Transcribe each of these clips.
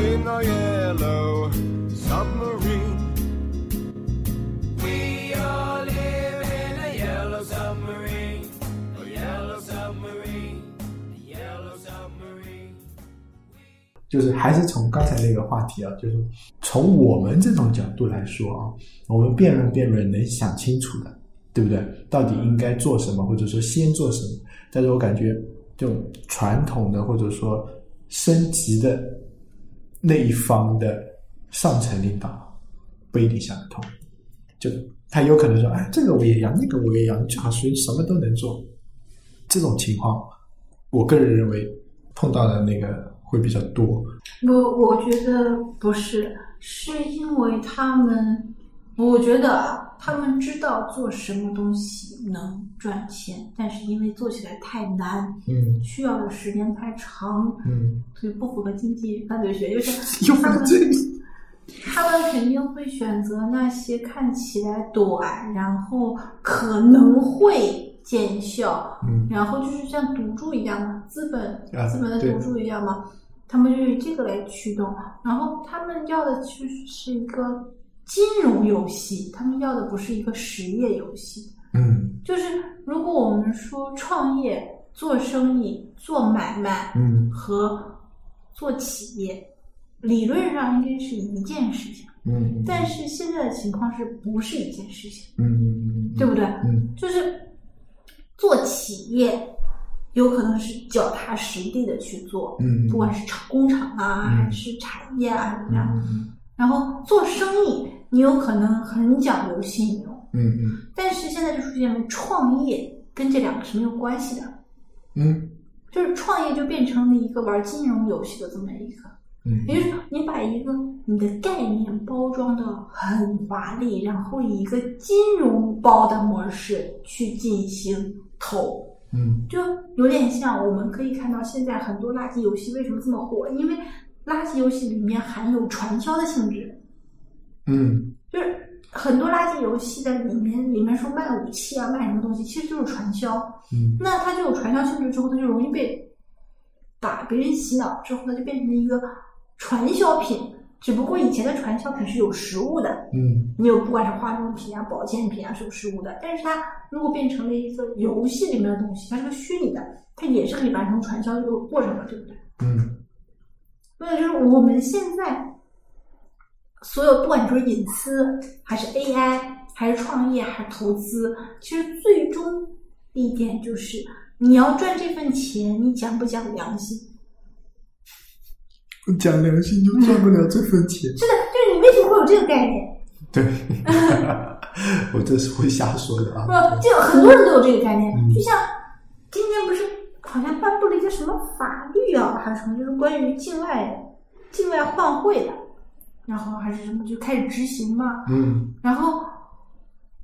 Beneath the waves in our yellow submarine. We all live in a yellow submarine, a yellow submarine, a yellow submarine. 就是还是从刚才那个话题啊，就是从我们这种角度来说啊，我们辩论辩论能想清楚的，对不对？到底应该做什么，或者说先做什么？但是我感觉这种传统的或者说升级的那一方的上层领导不一定想得通，就他有可能说，哎，这个我也要，那个我也要，你最好是什么都能做。这种情况，我个人认为碰到的那个会比较多。我我觉得不是，是因为他们，我觉得啊，他们知道做什么东西能赚钱，但是因为做起来太难，嗯。需要的时间太长，嗯，所以不符合经济犯罪学，就是 又他们他们肯定会选择那些看起来短，然后可能会见效，嗯。然后就是像赌注一样嘛，资本啊资本的赌注一样嘛，他们就以这个来驱动，然后他们要的其实是一个金融游戏，他们要的不是一个实业游戏。嗯。就是如果我们说创业、做生意、做买卖，嗯。和做企业，理论上应该是一件事情，嗯，但是现在的情况是不是一件事情，嗯。对不对？嗯。就是做企业，有可能是脚踏实地的去做，嗯。不管是厂工厂啊，嗯。还是产业啊怎么样。嗯。然后做生意，你有可能很讲究信用，嗯嗯。但是现在就出现了创业跟这两个是没有关系的，嗯。就是创业就变成了一个玩金融游戏的这么一个。嗯。也就是说，你把一个你的概念包装的很华丽，然后以一个金融包的模式去进行投，嗯。就有点像我们可以看到现在很多垃圾游戏为什么这么火，因为垃圾游戏里面含有传销的性质，嗯就是很多垃圾游戏的里面里面说卖武器啊，卖什么东西，其实就是传销。嗯那它就有传销性质之后，它就容易被把别人洗脑，之后它就变成了一个传销品。只不过以前的传销品是有实物的，嗯你有不管是化妆品啊、保健品啊是有实物的。但是它如果变成了一个游戏里面的东西，它是个虚拟的，它也是可以完成传销这个过程的，对不对？嗯所以就是我们现在所有，不管你说隐私，还是 AI，还是创业，还是投资，其实最终一点就是你要赚这份钱，你讲不讲良心？讲良心就赚不了这份钱。是的，就是你为什么会有这个概念？对，我这是会瞎说的啊不啊。，就很多人都有这个概念。嗯就像今天不是好像颁布了一个什么法律啊，还是什么，就是关于境外境外换汇的，然后还是什么就开始执行嘛。嗯然后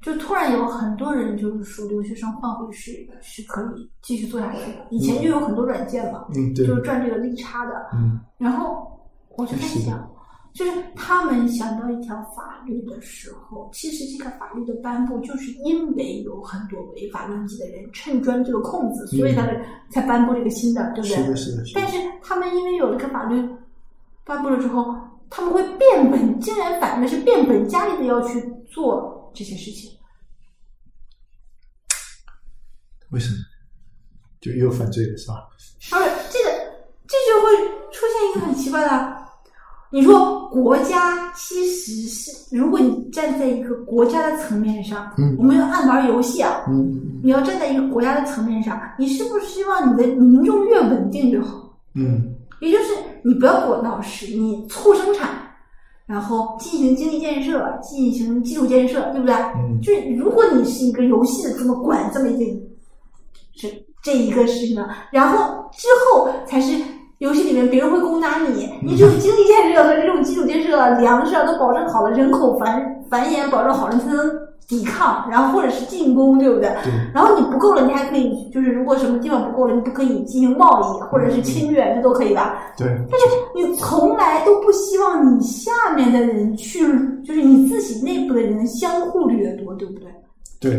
就突然有很多人就是说留学生换汇是是可以继续做下去的。以前就有很多软件嘛，嗯，对，就是赚这个利差的。嗯然后我就在想，就是他们想到一条法律的时候，其实这个法律的颁布，就是因为有很多违法乱纪的人趁钻这个空子，所以他们才颁布这个新的，对不对？是的，是的，但。是他们因为有了这个法律颁布了之后，他们会变本，竟然反的是变本加厉的要去做这些事情。为什么？就又犯罪了是吧？而这个这就会出现一个很奇怪的，你说国家其实是，如果你站在一个国家的层面上，嗯我们要按玩游戏啊，嗯你要站在一个国家的层面上，你是不是希望你的民众越稳定越好？嗯也就是你不要给我闹事，你促生产，然后进行经济建设，进行基础建设，对不对？嗯就是如果你是一个游戏的这么管这么一个这这一个事情呢，然后之后才是游戏里面别人会攻打你，你只有经济建设和这种基础建设、粮食啊都保证好了，人口繁繁衍保证好了，你才能抵抗，然后或者是进攻，对不对？对然后你不够了，你还可以就是如果什么地方不够了，你不可以进行贸易或者是侵略，这都可以吧？对，但是你从来都不希望你下面的人去，就是你自己内部的人相互掠夺，对不对？对，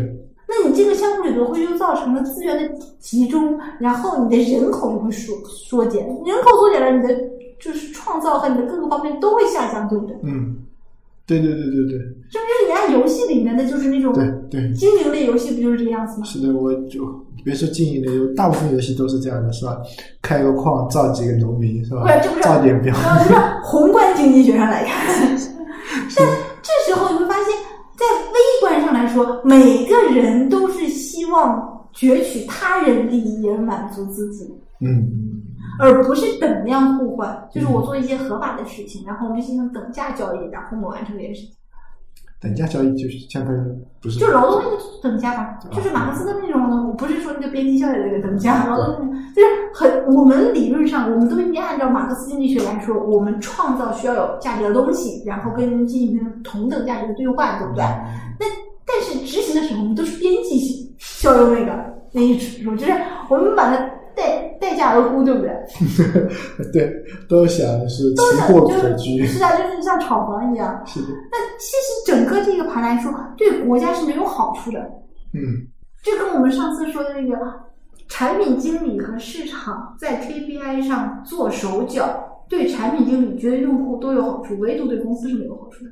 那你这个相互掠夺会就造成了资源的集中，然后你的人口就会缩缩减，人口缩减了，你的就是创造和你的各个方面都会下降，对不对？嗯，对对对对对这不就是你按游戏里面的就是那种对对，经营类游戏不就是这个样子吗？是的，我就别说经营类游，大部分游戏都是这样的，是吧？开个矿，造几个农民，是吧不是这不？是造点粮，然后就是宏观经济学上来看，但这时候你会发现，在微观上来说，每个人都是希望攫取他人利益而满足自己，嗯，而不是等量互换。就是我做一些合法的事情，然后我们进行等价交易，然后我们完成这件事情。等价交易就是相当于不是就劳动力的等价吧，就是马克思的那种呢，我不是说那个边际效益的那个等价，劳动力就是很，我们理论上我们都应该按照马克思经济学来说，我们创造需要有价值的东西，然后跟人进行同等价值的兑换，对不对？那但是执行的时候，我们都是边际效用那个那一种，就是我们把它代代价而沽，对不对？对，都想是都想奇货就可居，是啊，就是像炒房一样。是的，那其实整个这个盘来说，对国家是没有好处的。嗯这跟我们上次说的那个产品经理和市场在 KPI 上做手脚，对产品经理、绝对用户都有好处，唯独对公司是没有好处的，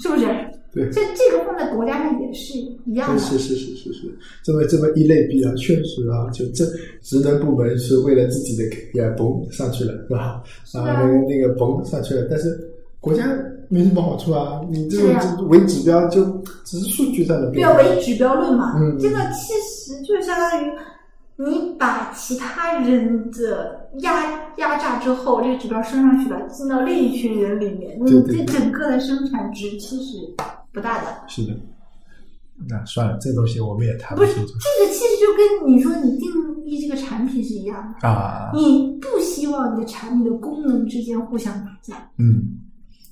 是不是？对这这个放在国家上也是一样的。是是是是是，这么这么一类比啊，确实啊，就这职能部门是为了自己的 KPI 嘣上去了，是吧？是啊然后那个那个嘣上去了，但是国家没什么好处啊，你这种为指标就只是数据上的对啊，变化。唯指标论嘛，嗯这个其实就相当于你把其他人的压压榨之后，这个指标升上去了，进到另一群人里面，你这整个的生产值其实不大的。是的，那算了，这东西我们也谈不是清楚这个，其实就跟你说你定义这个产品是一样的。啊。你不希望你的产品的功能之间互相打架，嗯，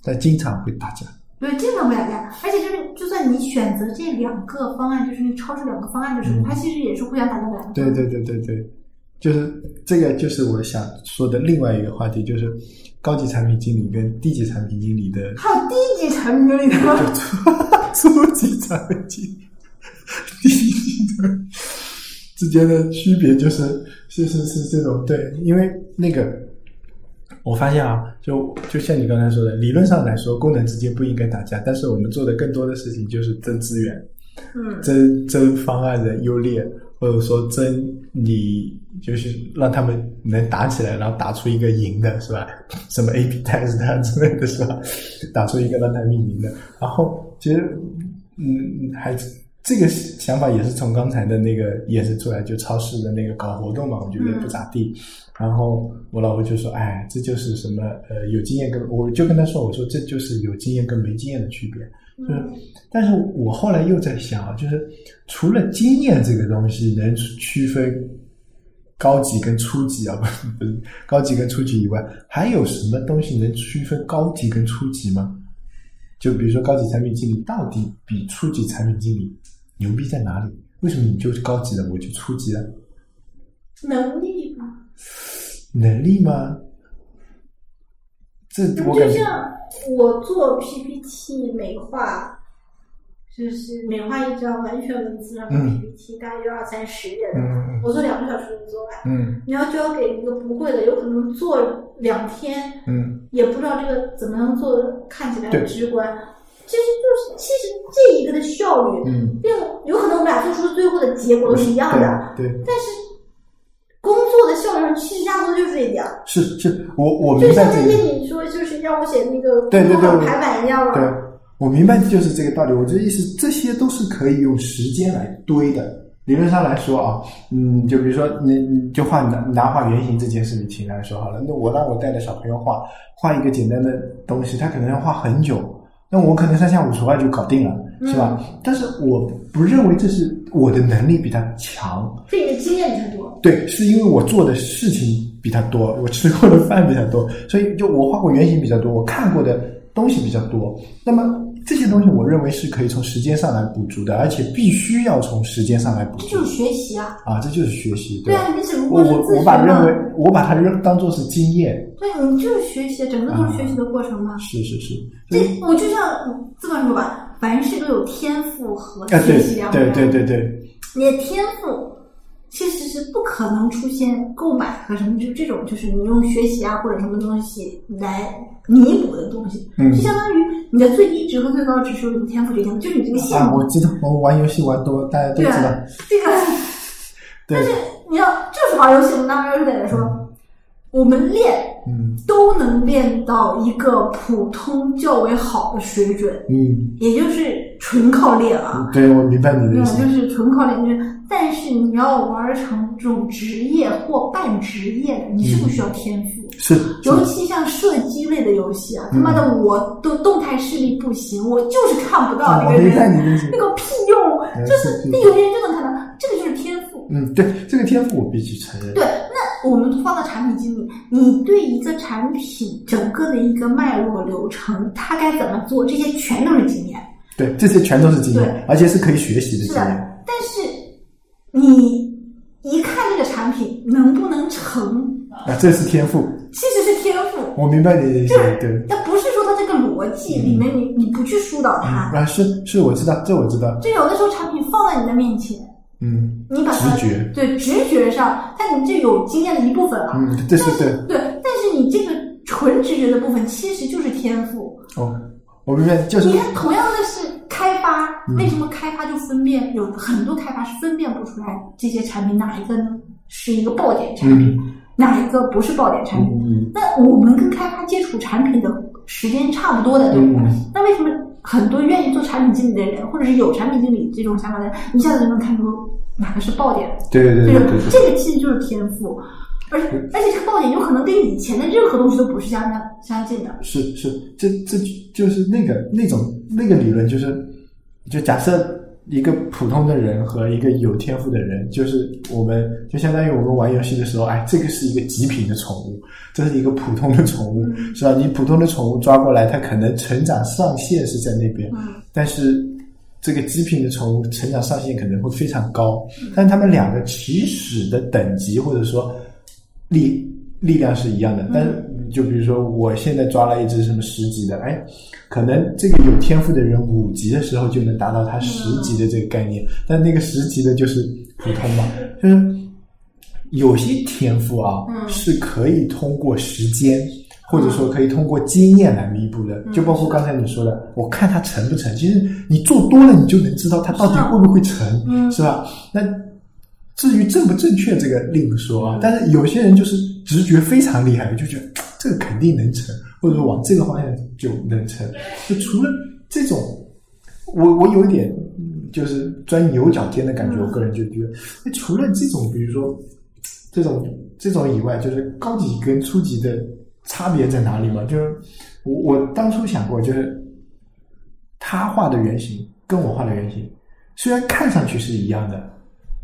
但经常会打架。对，经常会打架。而且就是，就算你选择这两个方案，就是你超出两个方案的时候，嗯它其实也是互相打架的。对对对对对，就是这个，就是我想说的另外一个话题，就是高级产品经理跟低级产品经理的还有低级产品经理的吗？初级产品经理、低级的之间的区别，就是是是是这种对，因为那个我发现啊，就就像你刚才说的，理论上来说，功能之间不应该打架，但是我们做的更多的事情就是争资源。嗯，争争方案的优劣，或者说争你就是让他们能打起来，然后打出一个赢的，是吧？什么 A B test 啊 之类的，是吧？打出一个让他们赢的。然后其实，嗯，还这个想法也是从刚才的那个延伸出来，就超市的那个搞活动嘛，我觉得不咋地。然后我老婆就说：“哎，这就是什么呃，有经验跟我就跟她说，我说这就是有经验跟没经验的区别。”就是，但是我后来又在想啊，就是除了经验这个东西能区分高级跟初级啊，不是不是高级跟初级以外，还有什么东西能区分高级跟初级吗？就比如说高级产品经理到底比初级产品经理牛逼在哪里？为什么你就是高级的，我就初级了？能力吧。能力吗？这我就像我做 PPT 美化，就是每画一张完全文字上的嗯 PPT，、大约二三十页的，嗯我做两个小时就做完。嗯你要交给一个不会的，有可能做两天，嗯也不知道这个怎么能做得看起来很直观。其实就是，其实这一个的效率，嗯，并有可能我们俩做出的最后的结果都是一样的，对对，但是工作的效率上其实压缩就是这一点儿。是是，我我就像那明白这个。天你说，就是让我写那个对对对工作排版一样对嘛。，我明白就是这个道理。我这意思，这些都是可以用时间来堆的。理论上来说啊，嗯，就比如说你你就画拿拿画原型这件事情来说好了，那我让我带着小朋友画画一个简单的东西，他可能要画很久，那我可能三下五除二就搞定了。是吧？但是我不认为这是我的能力比他强，是你的经验比他多。对，是因为我做的事情比他多，我吃过的饭比他多，所以就我画过原型比较多，我看过的东西比较多。那么这些东西，我认为是可以从时间上来补足的，而且必须要从时间上来补足这就是学习啊！啊，这就是学习，吧？对啊，你只不我过是自学我我把认。为我把它认当做是经验，对，你就是学习，整个都是学习的过程嘛。是是是，这我就像这么说吧，凡事都有天赋和学习两对面。对对对，你的天赋其实是不可能出现购买和什么就这种，就是你用学习啊或者什么东西来弥补的东西，嗯。就相当于你的最低值和最高值是由你天赋决定的，就是你这个线啊，我知道，我玩游戏玩多，大家都知道，，这个。但是你要就是玩游戏，我们拿玩游戏来说，我们练嗯都能练到一个普通较为好的水准，嗯，也就是纯靠练啊。对我明白你的意思就，是纯靠练，就是，但是你要玩成这种职业或半职业的，你是不是需要天赋？是是尤其像射击类的游戏啊，他妈嗯的我都动态视力不行，我就是看不到啊，那个人，那。个屁用，嗯就是那有些人就能看到，这个就是天赋。嗯，对，这个天赋我必须承认。对，那我们放到产品经理，你对一个产品整个的一个脉络流程，它该怎么做，这些全都是经验。对，这些全都是经对验，而且是可以学习的是的经验。，但是你一看这个产品能不能成，啊，这是天赋，其实是天赋。我明白你的意思就。是对，那不是说它这个逻辑里面你你不去疏导它，啊，是是，我知道，这我知道。就有的时候产品放在你的面前，嗯你把它直觉对直觉上，但你这有经验的一部分了。嗯，这是对。对，但是你这个纯直觉的部分其实就是天赋。哦，我明白，就是你看，同样的是开发，嗯为什么开发就分辨有很多开发是分辨不出来这些产品哪一个呢是一个爆点产品，哪一个不是爆点产品？嗯那我们跟开发接触产品的时间差不多的，对不对？嗯那为什么很多愿意做产品经理的人，或者是有产品经理这种想法的人，一下子就能看出哪个是爆点？对对对对。这个其实就是天赋，而而且这个爆点有可能跟以前的任何东西都不是相相相近的。是是，这这就是那个那种那个理论，就是就假设一个普通的人和一个有天赋的人，就是我们就相当于我们玩游戏的时候，哎，这个是一个极品的宠物，这是一个普通的宠物，是吧？你普通的宠物抓过来，它可能成长上限是在那边，嗯。但是这个极品的宠物成长上限可能会非常高，但它们两个起始的等级或者说力力量是一样的，但是就比如说我现在抓了一只什么十级的，哎，可能这个有天赋的人五级的时候就能达到他十级的这个概念，但那个十级的就是普通嘛，就是有些天赋啊、嗯是可以通过时间。或者说可以通过经验来弥补的，就包括刚才你说的，我看他成不成。其实你做多了，你就能知道他到底会不会成，嗯是吧？那至于正不正确，这个另说啊。但是有些人就是直觉非常厉害，就觉得这个肯定能成，或者说往这个方向就能成。就除了这种，我我有一点嗯就是钻牛角尖的感觉，嗯我个人就觉得，那除了这种，比如说这种这种以外，就是高级跟初级的差别在哪里嘛？就是我我当初想过，就是他画的原型跟我画的原型，虽然看上去是一样的，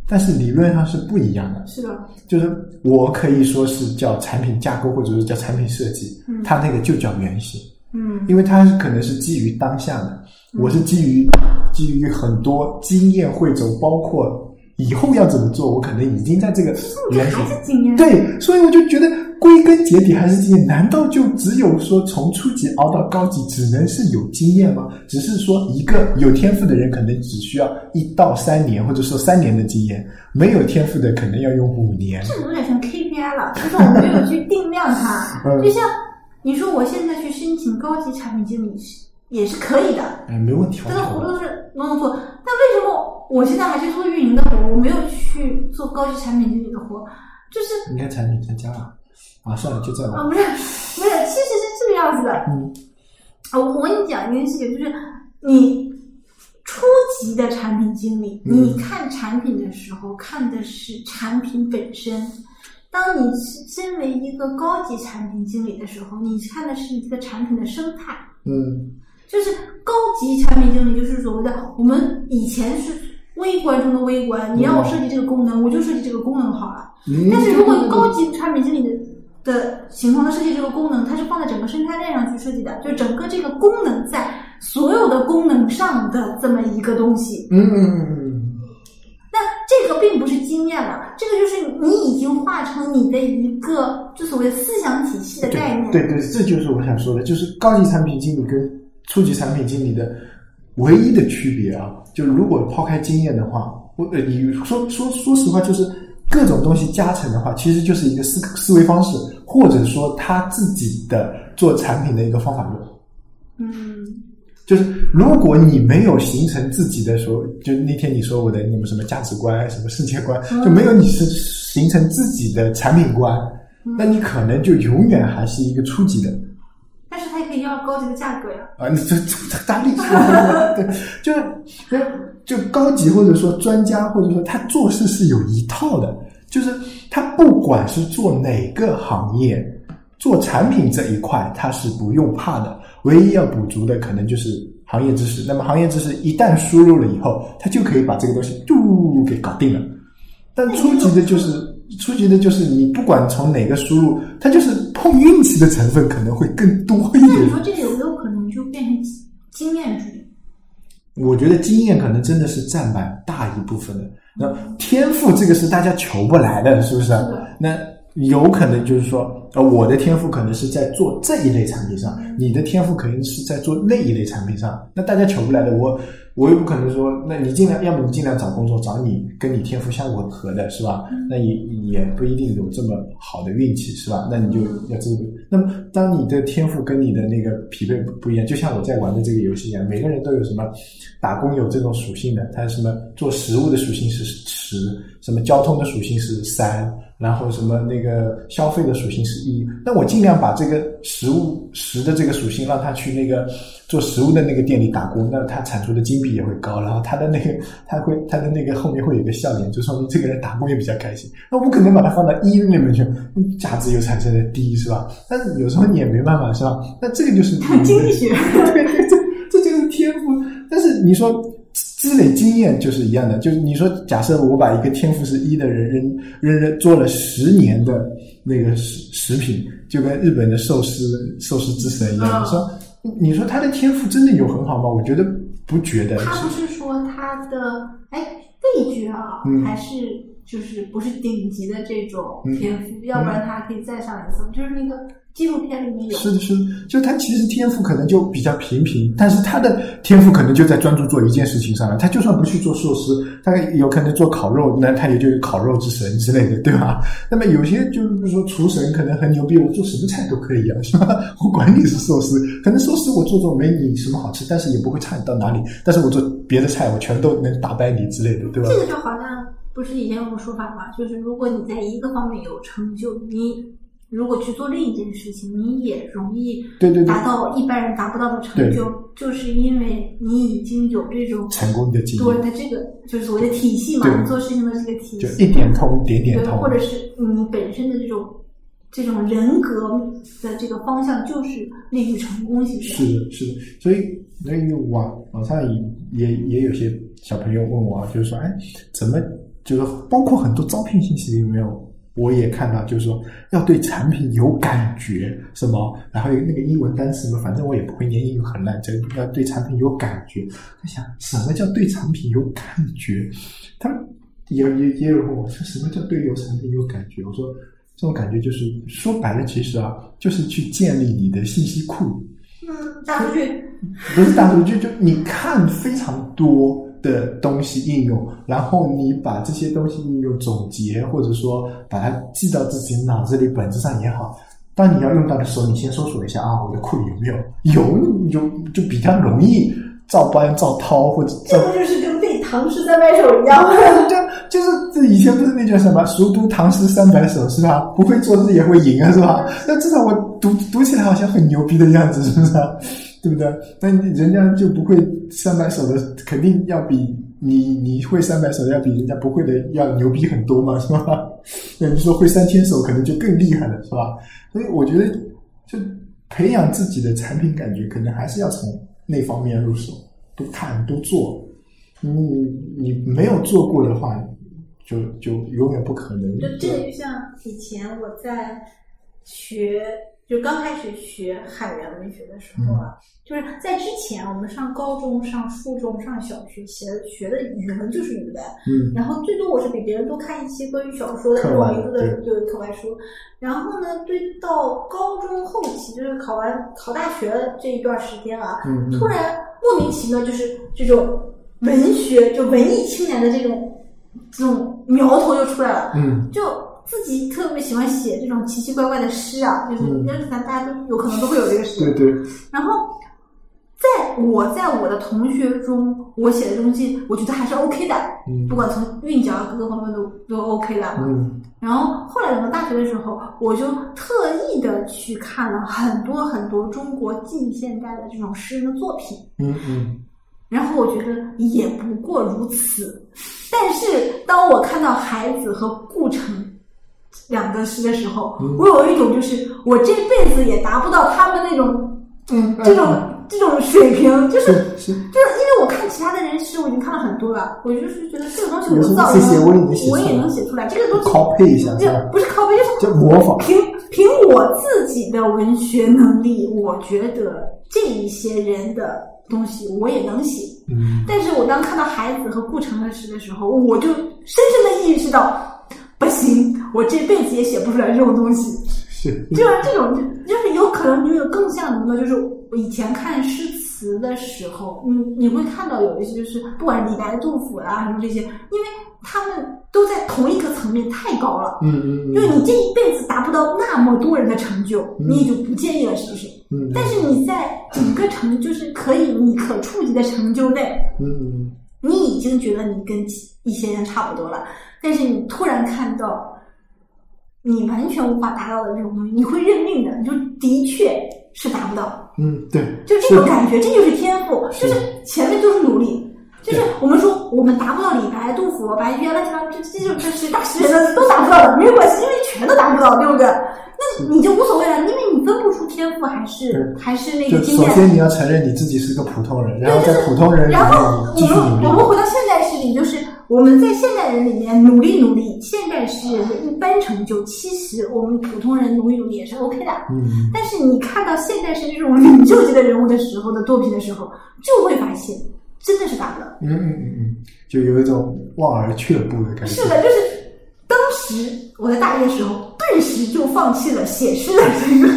但是理论上是不一样的。是的，就是我可以说是叫产品架构，或者是叫产品设计，嗯。它那个就叫原型，嗯。因为它是可能是基于当下的，我是基于基于很多经验汇总，包括以后要怎么做，我可能已经在这个原型还是经验。对，所以我就觉得归根结底还是经验。难道就只有说从初级熬到高级，只能是有经验吗？只是说一个有天赋的人可能只需要一到三年，或者说三年的经验；没有天赋的可能要用五年。这有点像 KPI 了，就是我们没有去定量它。嗯就像你说，我现在去申请高级产品经理也是可以的，哎，没问题，这个活都是能做。那为什么我现在还去做运营的活，我没有去做高级产品经理的活？就是应该产品增加了啊，算了，就这样啊，不是，不是，其实是这个样子的。嗯啊，我我跟你讲一件事情，就是你初级的产品经理，嗯你看产品的时候看的是产品本身；当你是身为一个高级产品经理的时候，你看的是一个产品的生态。嗯就是高级产品经理，就是所谓的我们以前是微观中的微观，你让我设计这个功能，我就设计这个功能好了。嗯但是如果高级产品经理的的情况，它设计这个功能，它是放在整个生态链上去设计的，就是整个这个功能在所有的功能上的这么一个东西。嗯嗯嗯嗯那这个并不是经验了，这个就是你已经化成你的一个就所谓思想体系的概念。对对对，这就是我想说的，就是高级产品经理跟初级产品经理的唯一的区别啊，就如果抛开经验的话，我呃，你说说说实话，就是各种东西加成的话，其实就是一个思思维方式，或者说他自己的做产品的一个方法论。嗯，就是如果你没有形成自己的说，就那天你说我的你们什么价值观、什么世界观，就没有你是形成自己的产品观，那你可能就永远还是一个初级的。可以要高级的价格呀。啊，你这这这大力说，对，就是就就高级或者说专家或者说他做事是有一套的，就是他不管是做哪个行业，做产品这一块他是不用怕的，唯一要补足的可能就是行业知识。那么行业知识一旦输入了以后，他就可以把这个东西嘟给搞定了。但初级的就是初级的就是你不管从哪个输入，它就是碰运气的成分可能会更多一点那你说。这个有没有可能就变成经验主义？我觉得经验可能真的是占满大一部分的。那天赋这个是大家求不来的，是不是？那有可能就是说，呃，我的天赋可能是在做这一类产品上，你的天赋可能是在做那一类产品上。那大家求不来的，我我又不可能说，那你尽量，要么你尽量找工作，找你跟你天赋相吻合的，是吧？那也也不一定有这么好的运气，是吧？那你就要知道。那么，当你的天赋跟你的那个匹配不不一样，就像我在玩的这个游戏一样，每个人都有什么打工有这种属性的，他什么做食物的属性是十，什么交通的属性是三，然后什么那个消费的属性是一。那我尽量把这个食物食的这个属性让他去那个做食物的那个店里打工，那他产出的金币也会高，然后他的那个他会他的那个后面会有一个笑脸，就说明这个人打工也比较开心。那我不可能把它放到一那边去，价值又产生了低，是吧？但是有时候你也没办法，是吧？那这个就是经济学。对 对，这这就是天赋。但是你说积累经验就是一样的，就是你说，假设我把一个天赋是一的人扔扔扔做了十年的那个食食品，就跟日本的寿司寿司之神一样，嗯你说你说他的天赋真的有很好吗？我觉得不觉得。他不是说他的哎味觉啊，嗯还是就是不是顶级的这种嗯天赋，要不然他可以再上一层。就是那个纪录片里面有，是的，是的，就他其实天赋可能就比较平平，但是他的天赋可能就在专注做一件事情上了。他就算不去做寿司，他有可能做烤肉，那他也就有烤肉之神之类的，对吧？那么有些就是说厨神可能很牛逼，我做什么菜都可以啊，是吧？我管你是寿司，可能寿司我做做没你什么好吃，但是也不会差你到哪里。但是我做别的菜，我全都能打败你之类的，对吧这？个就好像不是以前有个说法嘛，就是如果你在一个方面有成就，你如果去做另一件事情，你也容易对对对。达到一般人达不到的成就，就是因为你已经有这种成功的经验，对它这个就是所谓的体系嘛，你做事情的这个体就系，一点通点点，通，或者是你本身的这种这种人格的这个方向，就是利于成功型的。是的，是的，所以所以网网上也也也有些小朋友问我啊，就是说，哎，怎么就是包括很多招聘信息里面，我也看到，就是说要对产品有感觉，什么，然后有那个英文单词嘛，反正我也不会念英语很烂，这要对产品有感觉。在想什么叫对产品有感觉？他们也也也有问我说什么叫对有产品有感觉？我说这种感觉就是说白了，其实啊，就是去建立你的信息库。嗯，大数据，不是大数据，就你看非常多的东西应用，然后你把这些东西应用总结，或者说把它记到自己脑子里，本质上也好。当你要用到的时候，你先搜索一下啊，我的库里有没有？有，你就就比较容易照搬、照抄或者照这不就是跟背唐诗三百首一样吗？就就是这以前不是那叫什么“熟读唐诗三百首”是吧？不会做字也会赢啊，是吧？那至少我读读起来好像很牛逼的样子，是不是、对不对？那你人家就不会三百首的，肯定要比你你会三百首的要比人家不会的要牛逼很多嘛，是吧？那你说会三千首，可能就更厉害了，是吧？所以我觉得，就培养自己的产品感觉，可能还是要从那方面入手，多看多做。你你没有做过的话，就就永远不可能。就这个就像以前我在学，就刚开始学汉语言文学的时候啊，就是在之前我们上高中、上初中、上小学学学的语文就是语文，嗯。然后最多我是比别人多看一些关于小说的课外有名字的对对课外书，然后呢，对到高中后期，就是考完考大学这一段时间啊，嗯嗯。突然莫名其妙就是这种文学，就文艺青年的这种这种苗头就出来了，嗯。就自己特别喜欢写这种奇奇怪怪的诗啊，就是嗯。因为咱大家都有可能都会有这个诗，对对，然后，在我在我的同学中，我写的东西，我觉得还是 OK 的，嗯。不管从韵脚各个方面都都 OK 的。嗯。然后后来等到大学的时候，我就特意的去看了很多很多中国近现代的这种诗人的作品，嗯嗯。然后我觉得也不过如此。但是当我看到海子和顾城两个诗的时候，嗯我有一种就是我这辈子也达不到他们那种嗯，这种这种水平，就是就是因为我看其他的人诗，我已经看了很多了，我就是觉得这个东西有时候我造这些我也能写出我来也能写出来，这个东西 copy 一下？不是 copy，就是就模仿。凭凭我自己的文学能力，我觉得这一些人的东西我也能写。嗯但是我当看到孩子和顾城的诗的时候，我就深深的意识到，不行，我这辈子也写不出来这种东西。是就是这种，就就是有可能你有更像什么呢？就是我以前看诗词的时候，你你会看到有一些就是不管李白、杜甫啊什么这些，因为他们都在同一个层面太高了。嗯嗯就是你这一辈子达不到那么多人的成就，嗯你也就不介意了，是不是？嗯，但是你在整个成就是可以你可触及的成就内，嗯嗯你已经觉得你跟其一些人差不多了，但是你突然看到你完全无法达到的这种东西，你会认命的，你就的确是达不到，嗯，对，就这种感觉，这就是天赋，就是前面就是努力。就是我们说我们达不到李白、杜甫、白居易乱七八糟，这这就这是大诗人的都达不到的，没有关系，因为全都达不到，对不对？那你就无所谓了，因为你分不出天赋还是还是那个经验。首先你要承认你自己是个普通人，然后在普通人然后我们。我们回到现代诗里，就是我们在现代人里面努力努力，现代诗人的一般成就，其实我们普通人努力努力也是 OK 的。嗯但是你看到现代诗这种领袖级的人物的时候的作品的时候，就会发现真的是达不到。嗯嗯嗯嗯，就有一种望而却步的感觉。是的，就是当时我在大一的时候，顿时就放弃了写诗的这个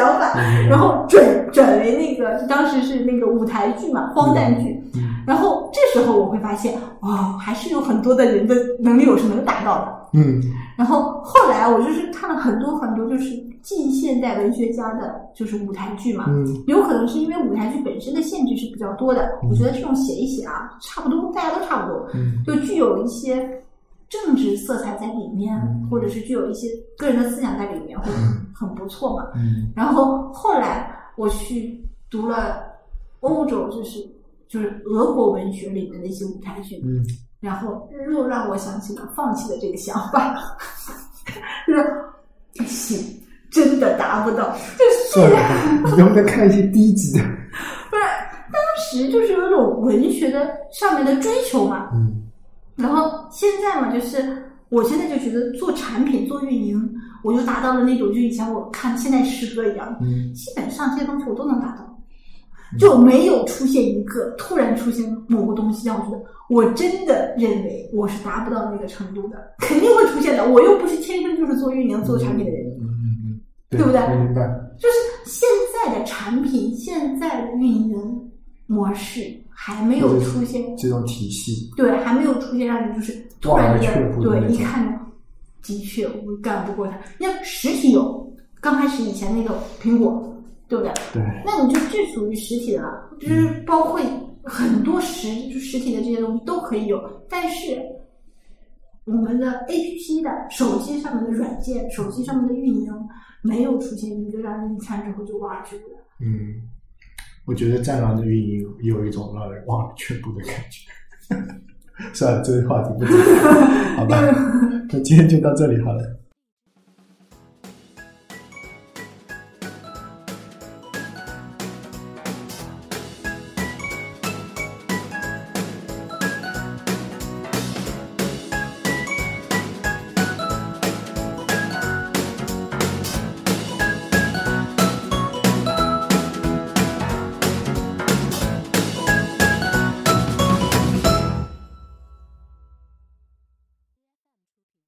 想法，嗯然后转转为那个当时是那个舞台剧嘛，荒诞剧。嗯然后这时候我会发现，哇，还是有很多的人的能力我是能达到的。嗯然后后来我就是看了很多很多就是近现代文学家的，就是舞台剧嘛。嗯有可能是因为舞台剧本身的限制是比较多的，我觉得这种写一写啊，差不多，大家都差不多。嗯就具有一些政治色彩在里面，嗯或者是具有一些个人的思想在里面，会很不错嘛。嗯然后后来我去读了欧洲，就是就是俄国文学里面的一些舞台剧，嗯然后又让我想起了放弃的这个想法，就是不行，真的达不到。就是虽算然了，你能不能看一些低级的？不是当时就是有一种文学的上面的追求嘛，嗯然后现在嘛，就是我现在就觉得做产品、做运营，我就达到了那种就以前我看现代诗歌一样，嗯基本上这些东西我都能达到，就没有出现一个突然出现某个东西让我觉得我真的认为我是达不到那个程度的，肯定会出现的。我又不是天生就是做运营、做产品的人，嗯嗯嗯，对不对明白。就是现在的产品、现在的运营模式还没有出现这种体系。对，还没有出现让你就是突然望而的却步的对一看，的确我干不过他。那实体有，刚开始以前那个苹果，对不对？对，那你就最属于实体的了，就是包括很多实就实体的这些东西都可以有，但是我们的 A P P 的手机上面的软件、手机上面的运营没有出现一个让人一看之后就望而却步的。嗯，我觉得战狼的运营有一种让人望而却步的感觉。算了，这个话题不讲了，好吧？那今天就到这里好了。